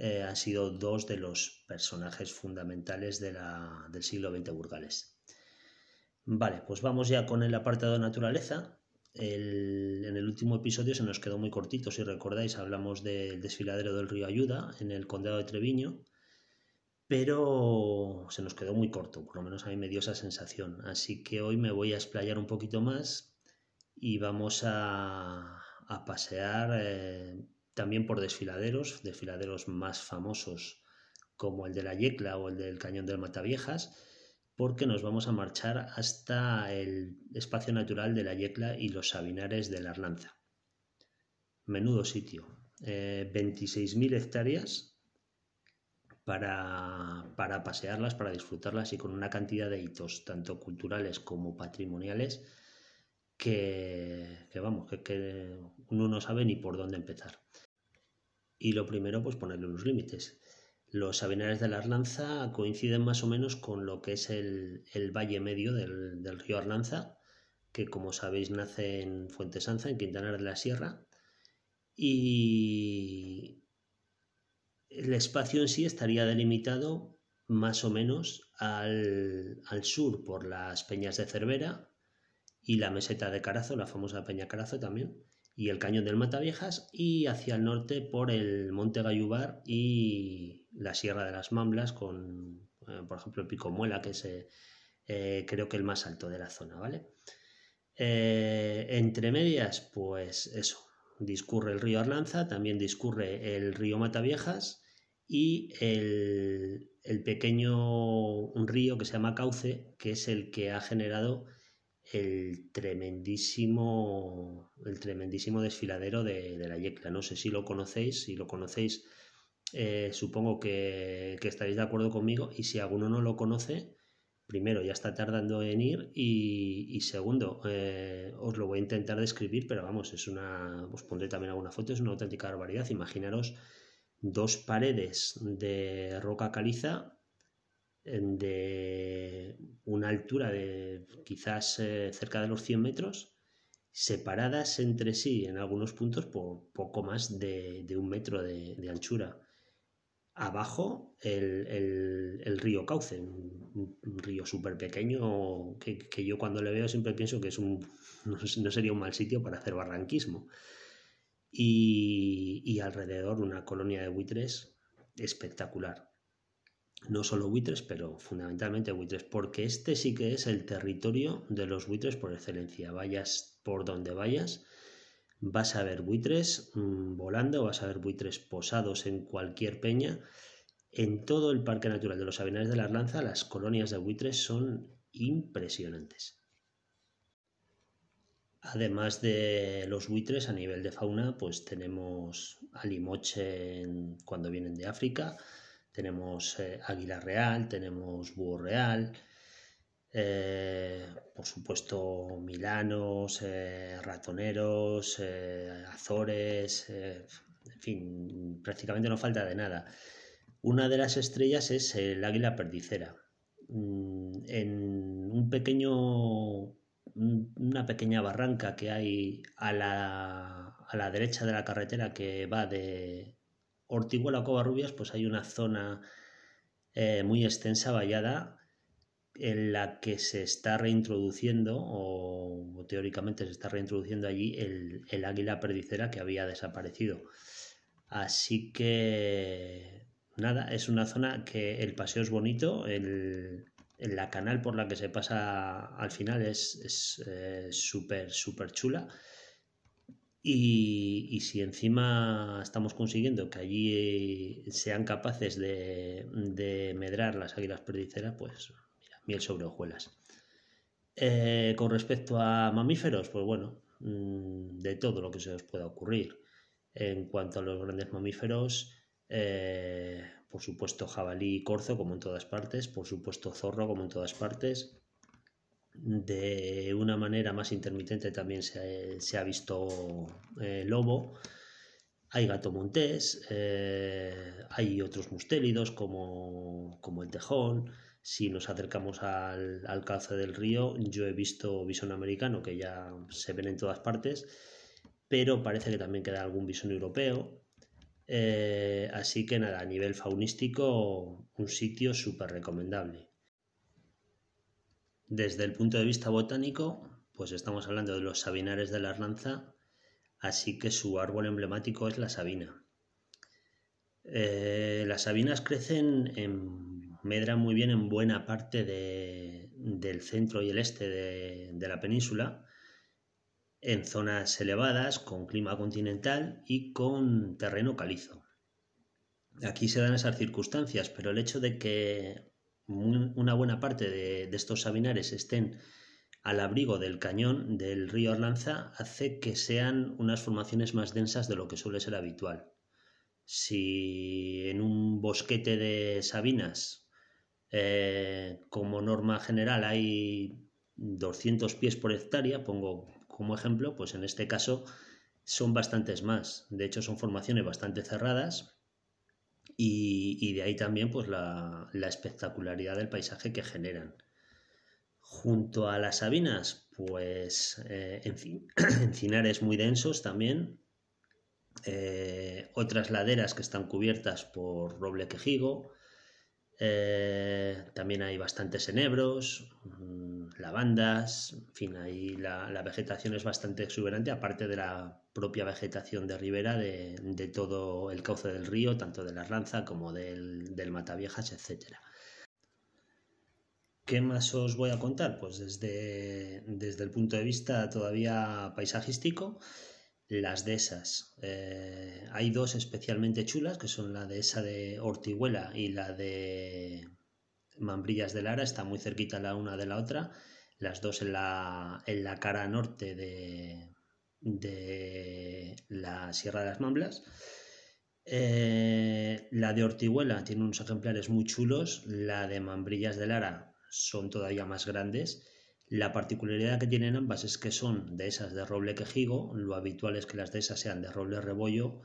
eh, han sido dos de los personajes fundamentales del siglo XX burgales. Vale, pues vamos ya con el apartado de naturaleza. en el último episodio se nos quedó muy cortito, si recordáis, hablamos del desfiladero del río Ayuda en el condado de Treviño pero se nos quedó muy corto, por lo menos a mí me dio esa sensación. Así que hoy me voy a explayar un poquito más y vamos a, pasear eh, también por desfiladeros, desfiladeros más famosos como el de la Yecla o el del Cañón del Mataviejas, porque nos vamos a marchar hasta el espacio natural de la Yecla y los Sabinares de la Arlanza. Menudo sitio, 26.000 eh, hectáreas para, pasearlas, para disfrutarlas y con una cantidad de hitos, tanto culturales como patrimoniales, que, vamos, que, uno no sabe ni por dónde empezar. Y lo primero, pues ponerle unos límites. Los Sabinares de la Arlanza coinciden más o menos con lo que es el, valle medio del, del, río Arlanza, que como sabéis nace en Fuente Sanza, en Quintanar de la Sierra, y, el espacio en sí estaría delimitado más o menos al, sur por las peñas de Cervera y la meseta de Carazo, la famosa peña Carazo también, y el cañón del Mataviejas, y hacia el norte por el monte Gayubar y la Sierra de las Mamblas, con, eh, por ejemplo, el Pico Muela, que es eh, creo que el más alto de la zona, ¿vale? Eh, entre medias, pues eso, discurre el río Arlanza, también discurre el río Mataviejas y el, pequeño río que se llama Cauce, que es el que ha generado el tremendísimo, el tremendísimo desfiladero de, la Yecla. No sé si lo conocéis, si lo conocéis, eh, supongo que, estaréis de acuerdo conmigo y si alguno no lo conoce, primero ya está tardando en ir y, segundo, eh, os lo voy a intentar describir, pero vamos, es una, os pondré también alguna foto, es una auténtica barbaridad. Imaginaros dos paredes de roca caliza de altura de quizás eh, cerca de los 100 metros, separadas entre sí en algunos puntos por poco más de, un metro de, anchura. Abajo el, río Cauce, un, río súper pequeño que, yo cuando le veo siempre pienso que es un, no sería un mal sitio para hacer barranquismo y, alrededor una colonia de buitres espectacular. No solo buitres, pero fundamentalmente buitres, porque este sí que es el territorio de los buitres por excelencia. Vayas por donde vayas, vas a ver buitres mm, volando, vas a ver buitres posados en cualquier peña. En todo el Parque Natural de los Avinares de la Arlanza, las colonias de buitres son impresionantes. Además de los buitres a nivel de fauna, pues tenemos alimoche cuando vienen de África, tenemos eh, águila real, tenemos búho real, eh, por supuesto milanos, ratoneros, azores, en fin, prácticamente no falta de nada. Una de las estrellas es el águila perdicera. Mm, en un pequeño una pequeña barranca que hay a la, a la derecha de la carretera que va de Ortiguela Covarrubias, pues hay una zona eh, muy extensa, vallada, en la que se está reintroduciendo, o, teóricamente se está reintroduciendo allí, el, águila perdicera que había desaparecido. Así que, nada, es una zona que el paseo es bonito, el, la canal por la que se pasa al final es eh, súper, súper chula. Y, si encima estamos consiguiendo que allí sean capaces de, medrar las águilas perdiceras, pues mira, miel sobre hojuelas. Eh, con respecto a mamíferos, pues bueno, mm, de todo lo que se os pueda ocurrir. En cuanto a los grandes mamíferos, eh, por supuesto jabalí y corzo como en todas partes, por supuesto zorro como en todas partes. De una manera más intermitente también se, ha visto eh, lobo. Hay gato montés, eh, hay otros mustélidos como, como, el tejón. Si nos acercamos al, al cauce del río, yo he visto bisón americano que ya se ven en todas partes, pero parece que también queda algún bisón europeo. Eh, así que nada, a nivel faunístico, un sitio súper recomendable. Desde el punto de vista botánico, pues estamos hablando de los sabinares de la Arlanza, así que su árbol emblemático es la sabina. Eh, las sabinas crecen en, medran muy bien en buena parte del centro y el este de la península, en zonas elevadas, con clima continental y con terreno calizo. Aquí se dan esas circunstancias, pero el hecho de que una buena parte de, estos sabinares estén al abrigo del cañón del río Arlanza hace que sean unas formaciones más densas de lo que suele ser habitual. Si en un bosquete de sabinas, eh, como norma general, hay 200 pies por hectárea, pongo como ejemplo, pues en este caso son bastantes más. De hecho, son formaciones bastante cerradas y, de ahí también pues la, espectacularidad del paisaje que generan. Junto a las sabinas, pues eh, en fin, encinares muy densos también, eh, otras laderas que están cubiertas por roble quejigo, eh, también hay bastantes enebros, mm, lavandas, en fin, ahí la, vegetación es bastante exuberante, aparte de la propia vegetación de ribera de, todo el cauce del río, tanto de la Ranza como del, del Mataviejas, etc. ¿Qué más os voy a contar? Pues desde, desde el punto de vista todavía paisajístico, las dehesas. Eh, hay dos especialmente chulas, que son la dehesa de Ortihuela y la de Mambrillas de Lara, está muy cerquita la una de la otra, las dos en la, en la cara norte de, de la Sierra de las Mamblas. Eh, la de Ortihuela tiene unos ejemplares muy chulos, la de Mambrillas de Lara son todavía más grandes la particularidad que tienen ambas es que son de esas de roble quejigo, lo habitual es que las de esas sean de roble rebollo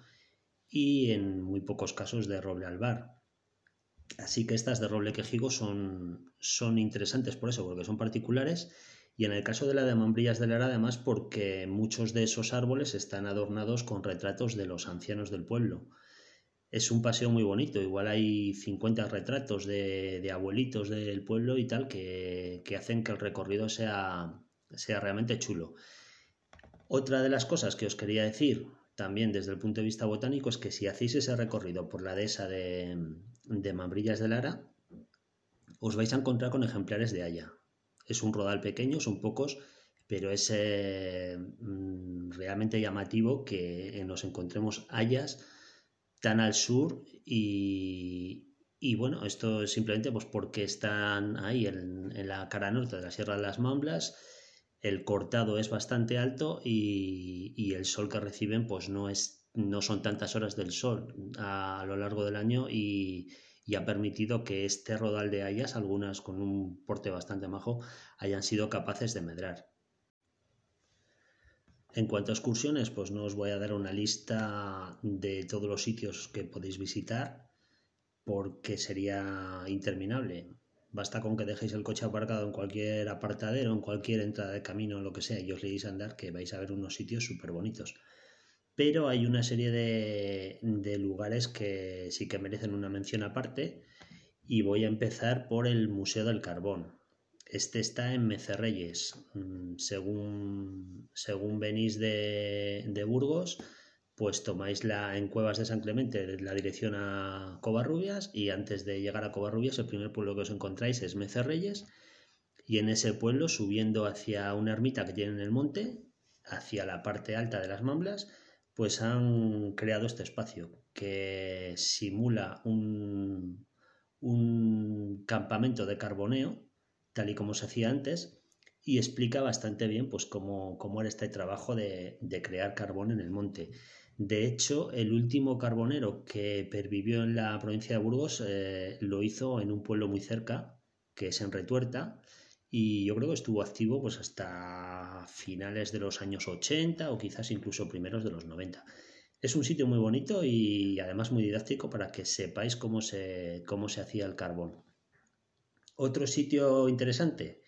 y en muy pocos casos de roble albar. Así que estas de roble quejigo son, son interesantes por eso, porque son particulares y en el caso de la de Mambrillas de Lara además porque muchos de esos árboles están adornados con retratos de los ancianos del pueblo es un paseo muy bonito. Igual hay 50 retratos de, abuelitos del pueblo y tal que, hacen que el recorrido sea, realmente chulo. Otra de las cosas que os quería decir también desde el punto de vista botánico es que si hacéis ese recorrido por la dehesa de, de Mambrillas de Lara, os vais a encontrar con ejemplares de haya. Es un rodal pequeño, son pocos, pero es eh, mm, realmente llamativo que nos encontremos hayas tan al sur y, bueno, esto es simplemente pues porque están ahí en, la cara norte de la Sierra de las Mamblas, el cortado es bastante alto y, el sol que reciben pues no, es, no son tantas horas del sol a, lo largo del año y, y ha permitido que este rodal de hayas, algunas con un porte bastante majo, hayan sido capaces de medrar. En cuanto a excursiones, pues no os voy a dar una lista de todos los sitios que podéis visitar porque sería interminable. Basta con que dejéis el coche aparcado en cualquier apartadero, en cualquier entrada de camino, lo que sea, y os leéis a andar, que vais a ver unos sitios súper bonitos. Pero hay una serie de, de lugares que sí que merecen una mención aparte, y voy a empezar por el Museo del Carbón. Este está en Mecerreyes. Mm, según, según venís de, de, Burgos, pues tomáis la, en Cuevas de San Clemente la dirección a Covarrubias y antes de llegar a Covarrubias el primer pueblo que os encontráis es Mecerreyes y en ese pueblo subiendo hacia una ermita que tiene en el monte, hacia la parte alta de las Mamblas, pues han creado este espacio que simula un, un campamento de carboneo tal y como se hacía antes, y explica bastante bien pues, cómo, cómo era este trabajo de, de, crear carbón en el monte. De hecho, el último carbonero que pervivió en la provincia de Burgos eh, lo hizo en un pueblo muy cerca, que es en Retuerta, y yo creo que estuvo activo pues, hasta finales de los años 80 o quizás incluso primeros de los 90. Es un sitio muy bonito y además muy didáctico para que sepáis cómo se, cómo se hacía el carbón. Otro sitio interesante,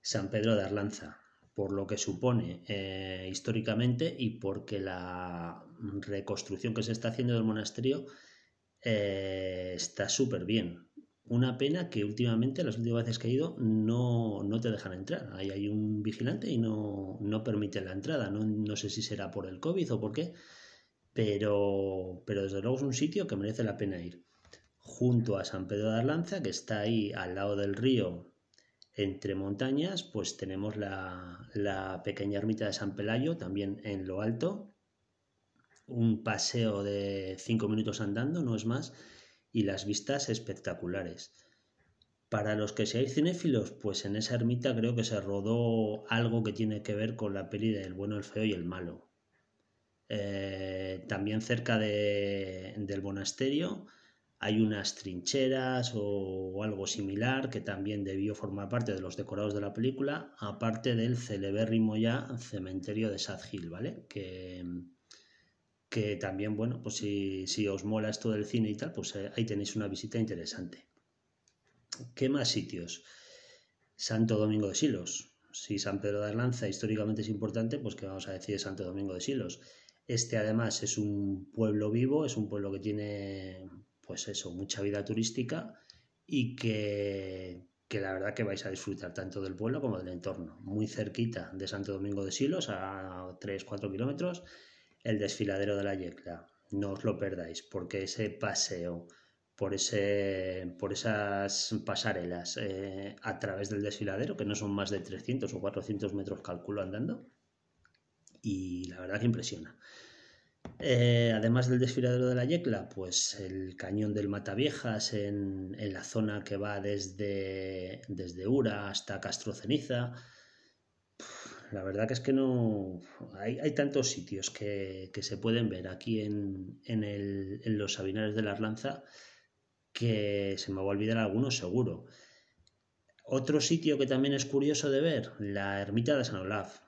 San Pedro de Arlanza, por lo que supone eh, históricamente y porque la reconstrucción que se está haciendo del monasterio eh, está súper bien. Una pena que últimamente, las últimas veces que he ido, no, no te dejan entrar. Ahí hay un vigilante y no, no permite la entrada. No, no, sé si será por el COVID o por qué, pero, pero desde luego es un sitio que merece la pena ir junto a San Pedro de Arlanza, que está ahí al lado del río, entre montañas, pues tenemos la, pequeña ermita de San Pelayo, también en lo alto, un paseo de cinco minutos andando, no es más, y las vistas espectaculares. Para los que seáis cinéfilos, pues en esa ermita creo que se rodó algo que tiene que ver con la peli del bueno, el feo y el malo. Eh, también cerca del monasterio hay unas trincheras o, algo similar que también debió formar parte de los decorados de la película, aparte del celebérrimo ya cementerio de Sad Hill, ¿vale? Que, que también, bueno, pues si, si, os mola esto del cine y tal, pues eh, ahí tenéis una visita interesante. ¿Qué más sitios? Santo Domingo de Silos. Si San Pedro de Arlanza históricamente es importante, pues que vamos a decir de Santo Domingo de Silos. Este además es un pueblo vivo, es un pueblo que tiene pues eso, mucha vida turística y que, la verdad que vais a disfrutar tanto del pueblo como del entorno. Muy cerquita de Santo Domingo de Silos, a 3-4 kilómetros, el desfiladero de la Yecla. No os lo perdáis, porque ese paseo por, ese, por esas pasarelas eh, a través del desfiladero, que no son más de 300 o 400 metros, calculo andando, y la verdad que impresiona. Eh, además del desfiladero de la Yecla, pues el cañón del Mataviejas en, en la zona que va desde, desde Ura hasta Castro Ceniza. La verdad que es que no. Hay, tantos sitios que, se pueden ver aquí en, los Sabinares de la Arlanza que se me va a olvidar algunos seguro. Otro sitio que también es curioso de ver, la ermita de San Olaf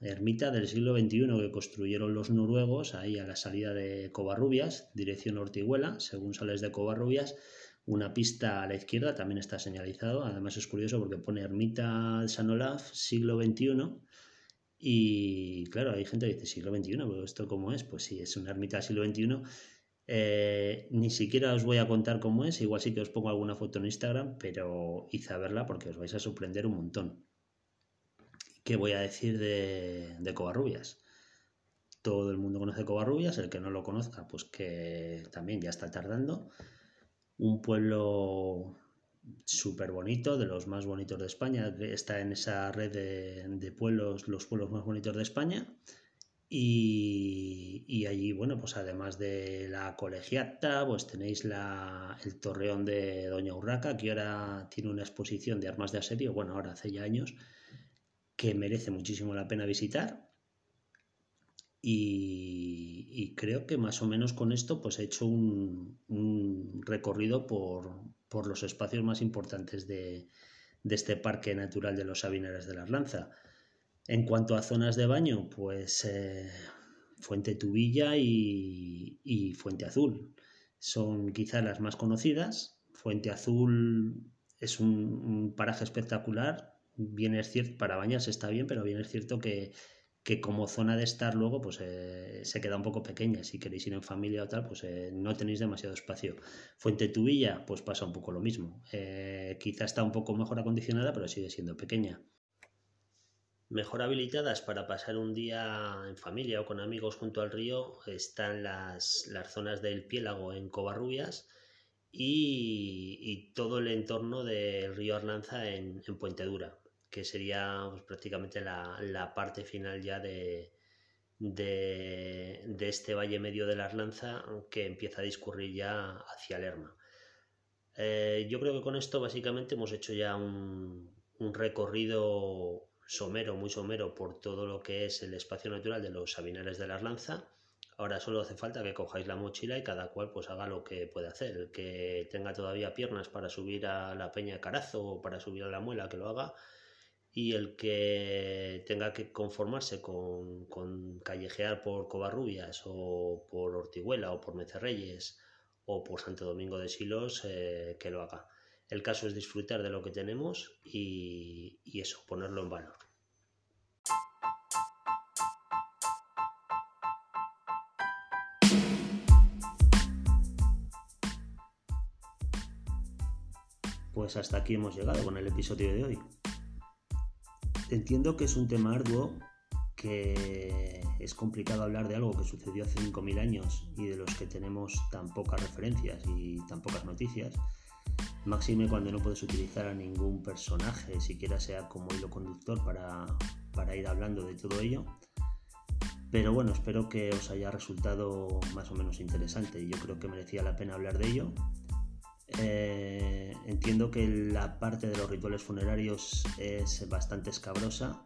ermita del siglo XXI que construyeron los noruegos ahí a la salida de Covarrubias, dirección Ortiguela, según sales de Covarrubias, una pista a la izquierda también está señalizado, además es curioso porque pone ermita de San Olaf, siglo XXI, y claro, hay gente que dice siglo XXI, pero esto cómo es, pues sí, es una ermita del siglo XXI. Eh, ni siquiera os voy a contar cómo es, igual sí que os pongo alguna foto en Instagram, pero hice a verla porque os vais a sorprender un montón. ¿Qué voy a decir de, de Covarrubias? Todo el mundo conoce Covarrubias, el que no lo conozca, pues que también ya está tardando. Un pueblo súper bonito, de los más bonitos de España, está en esa red de, pueblos, los pueblos más bonitos de España. Y, allí, bueno, pues además de la colegiata, pues tenéis la, el torreón de Doña Urraca, que ahora tiene una exposición de armas de asedio, bueno, ahora hace ya años, que merece muchísimo la pena visitar. y, creo que más o menos con esto pues he hecho un, recorrido por, los espacios más importantes de, este Parque Natural de los Sabineres de la Arlanza. En cuanto a zonas de baño, pues eh, Fuente Tubilla y, Fuente Azul son quizás las más conocidas. Fuente Azul es un, paraje espectacular. Es cierto, para bañarse está bien, pero bien es cierto que, como zona de estar luego pues eh, se queda un poco pequeña. Si queréis ir en familia o tal, pues eh, no tenéis demasiado espacio. Fuente Tubilla, pues pasa un poco lo mismo. Eh, quizá está un poco mejor acondicionada, pero sigue siendo pequeña. Mejor habilitadas para pasar un día en familia o con amigos junto al río están las, zonas del Piélago en Covarrubias y, todo el entorno del río Arlanza en, Puente Dura, que sería pues, prácticamente la, parte final ya de, de, este valle medio de la Arlanza que empieza a discurrir ya hacia Lerma. Eh, yo creo que con esto básicamente hemos hecho ya un, un recorrido somero, muy somero por todo lo que es el espacio natural de los Sabinares de la Arlanza. Ahora solo hace falta que cojáis la mochila y cada cual pues haga lo que puede hacer. El que tenga todavía piernas para subir a la Peña de Carazo o para subir a la Muela, que lo haga. Y el que tenga que conformarse con, callejear por Covarrubias o por Ortiguela o por Mecerreyes o por Santo Domingo de Silos, eh, que lo haga. El caso es disfrutar de lo que tenemos y, eso, ponerlo en valor. Pues hasta aquí hemos llegado con el episodio de hoy. Entiendo que es un tema arduo, que es complicado hablar de algo que sucedió hace 5.000 años y de los que tenemos tan pocas referencias y tan pocas noticias Máxime cuando no puedes utilizar a ningún personaje, siquiera sea como hilo conductor para, ir hablando de todo ello. Pero bueno, espero que os haya resultado más o menos interesante. Yo creo que merecía la pena hablar de ello. Eh, entiendo que la parte de los rituales funerarios es bastante escabrosa,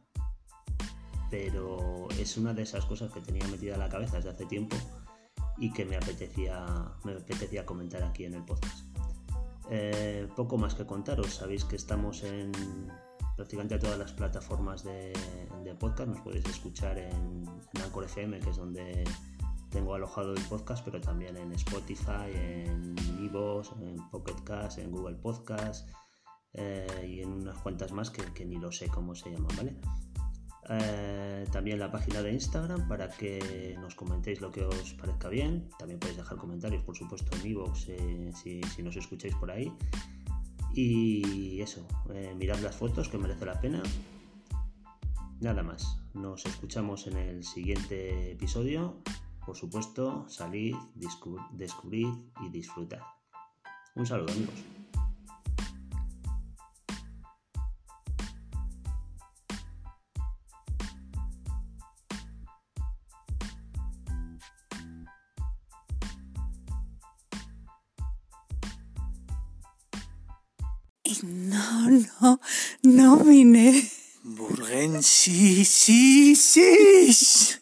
pero es una de esas cosas que tenía metida en la cabeza desde hace tiempo y que me apetecía, me apetecía comentar aquí en el podcast. Eh, poco más que contaros, sabéis que estamos en prácticamente todas las plataformas de, podcast, nos podéis escuchar en, Anchor FM, que es donde tengo alojado el podcast, pero también en Spotify, en Vivos, en Pocket Cast, en Google Podcast eh, y en unas cuantas más que, ni lo sé cómo se llaman, ¿vale? Eh, también la página de Instagram para que nos comentéis lo que os parezca bien. También podéis dejar comentarios, por supuesto, en iVoox eh, si, nos escucháis por ahí. Y eso, eh, mirad las fotos que merece la pena. Nada más, nos escuchamos en el siguiente episodio. Por supuesto, salid, descubrid y disfrutad. Un saludo amigos. No, no, no, Mine. Burgen, sí, sí, sí.